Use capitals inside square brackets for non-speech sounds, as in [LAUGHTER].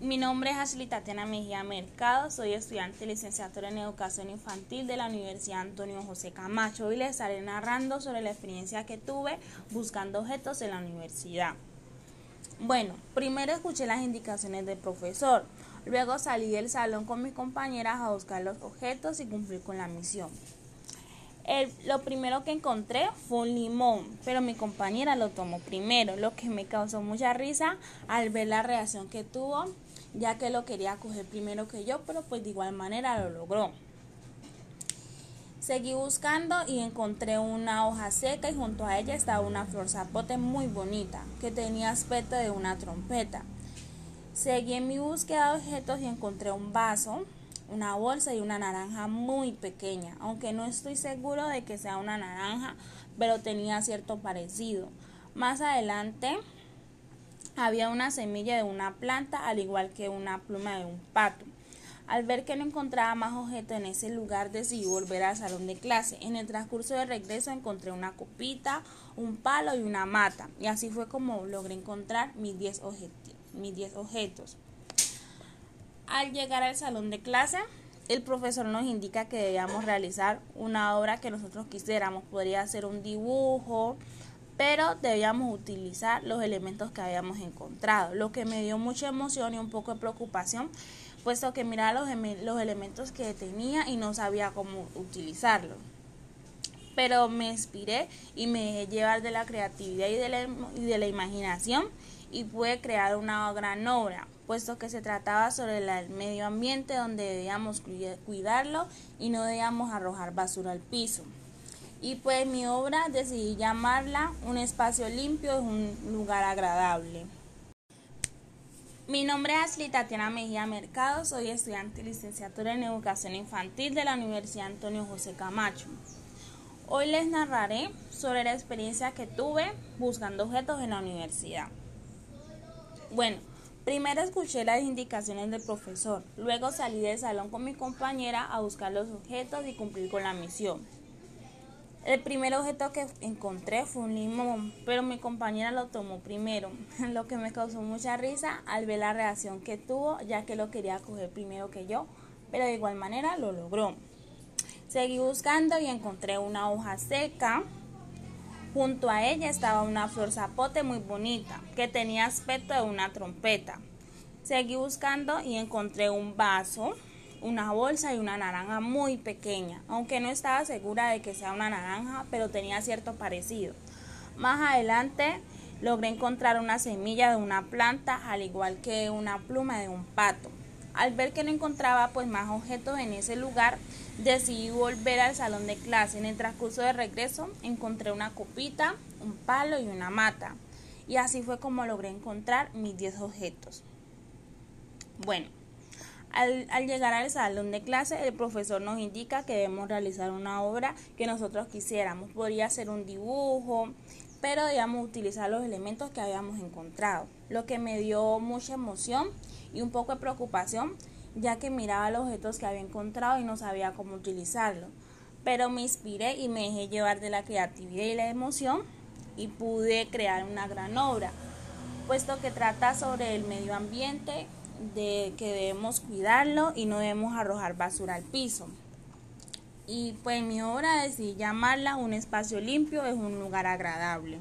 Mi nombre es Ashley Tatiana Mejía Mercado, soy estudiante licenciatura en Educación Infantil de la Universidad Antonio José Camacho. Hoy les estaré narrando sobre la experiencia que tuve buscando objetos en la universidad. Bueno, primero escuché las indicaciones del profesor, luego salí del salón con mis compañeras a buscar los objetos y cumplir con la misión lo primero que encontré fue un limón, pero mi compañera lo tomó primero, lo que me causó mucha risa al ver la reacción que tuvo, ya que lo quería coger primero que yo, pero pues de igual manera lo logró. Seguí buscando y encontré una hoja seca y junto a ella estaba una flor zapote muy bonita que tenía aspecto de una trompeta. Seguí en mi búsqueda de objetos y encontré un vaso una bolsa y una naranja muy pequeña, aunque no estoy seguro de que sea una naranja, pero tenía cierto parecido. Más adelante había una semilla de una planta, al igual que una pluma de un pato. Al ver que no encontraba más objetos en ese lugar, decidí volver al salón de clase. En el transcurso de regreso encontré una copita, un palo y una mata. Y así fue como logré encontrar mis 10 objetos. Al llegar al salón de clase, el profesor nos indica que debíamos realizar una obra que nosotros quisiéramos. Podría ser un dibujo, pero debíamos utilizar los elementos que habíamos encontrado, lo que me dio mucha emoción y un poco de preocupación, puesto que miraba los, elementos que tenía y no sabía cómo utilizarlos. Pero me inspiré y me dejé llevar de la creatividad y de la, y de la imaginación y pude crear una gran obra puesto que se trataba sobre el medio ambiente donde debíamos cuidarlo y no debíamos arrojar basura al piso. Y pues mi obra decidí llamarla Un espacio limpio es un lugar agradable. Mi nombre es Ashley Tatiana Mejía Mercado, soy estudiante licenciatura en Educación Infantil de la Universidad Antonio José Camacho. Hoy les narraré sobre la experiencia que tuve buscando objetos en la universidad. Bueno, Primero escuché las indicaciones del profesor, luego salí del salón con mi compañera a buscar los objetos y cumplir con la misión. El primer objeto que encontré fue un limón, pero mi compañera lo tomó primero, [LAUGHS] lo que me causó mucha risa al ver la reacción que tuvo, ya que lo quería coger primero que yo, pero de igual manera lo logró. Seguí buscando y encontré una hoja seca Junto a ella estaba una flor zapote muy bonita, que tenía aspecto de una trompeta. Seguí buscando y encontré un vaso, una bolsa y una naranja muy pequeña, aunque no estaba segura de que sea una naranja, pero tenía cierto parecido. Más adelante logré encontrar una semilla de una planta, al igual que una pluma de un pato. Al ver que no encontraba pues más objetos en ese lugar, decidí volver al salón de clase. En el transcurso de regreso encontré una copita, un palo y una mata. Y así fue como logré encontrar mis 10 objetos. Bueno, al, al, llegar al salón de clase, el profesor nos indica que debemos realizar una obra que nosotros quisiéramos. Podría ser un dibujo, pero debíamos utilizar los elementos que habíamos encontrado, lo que me dio mucha emoción y un poco de preocupación, ya que miraba los objetos que había encontrado y no sabía cómo utilizarlos. Pero me inspiré y me dejé llevar de la creatividad y la emoción y pude crear una gran obra, puesto que trata sobre el medio ambiente, de que debemos cuidarlo y no debemos arrojar basura al piso y pues mi obra decidí llamarla Un espacio limpio es un lugar agradable.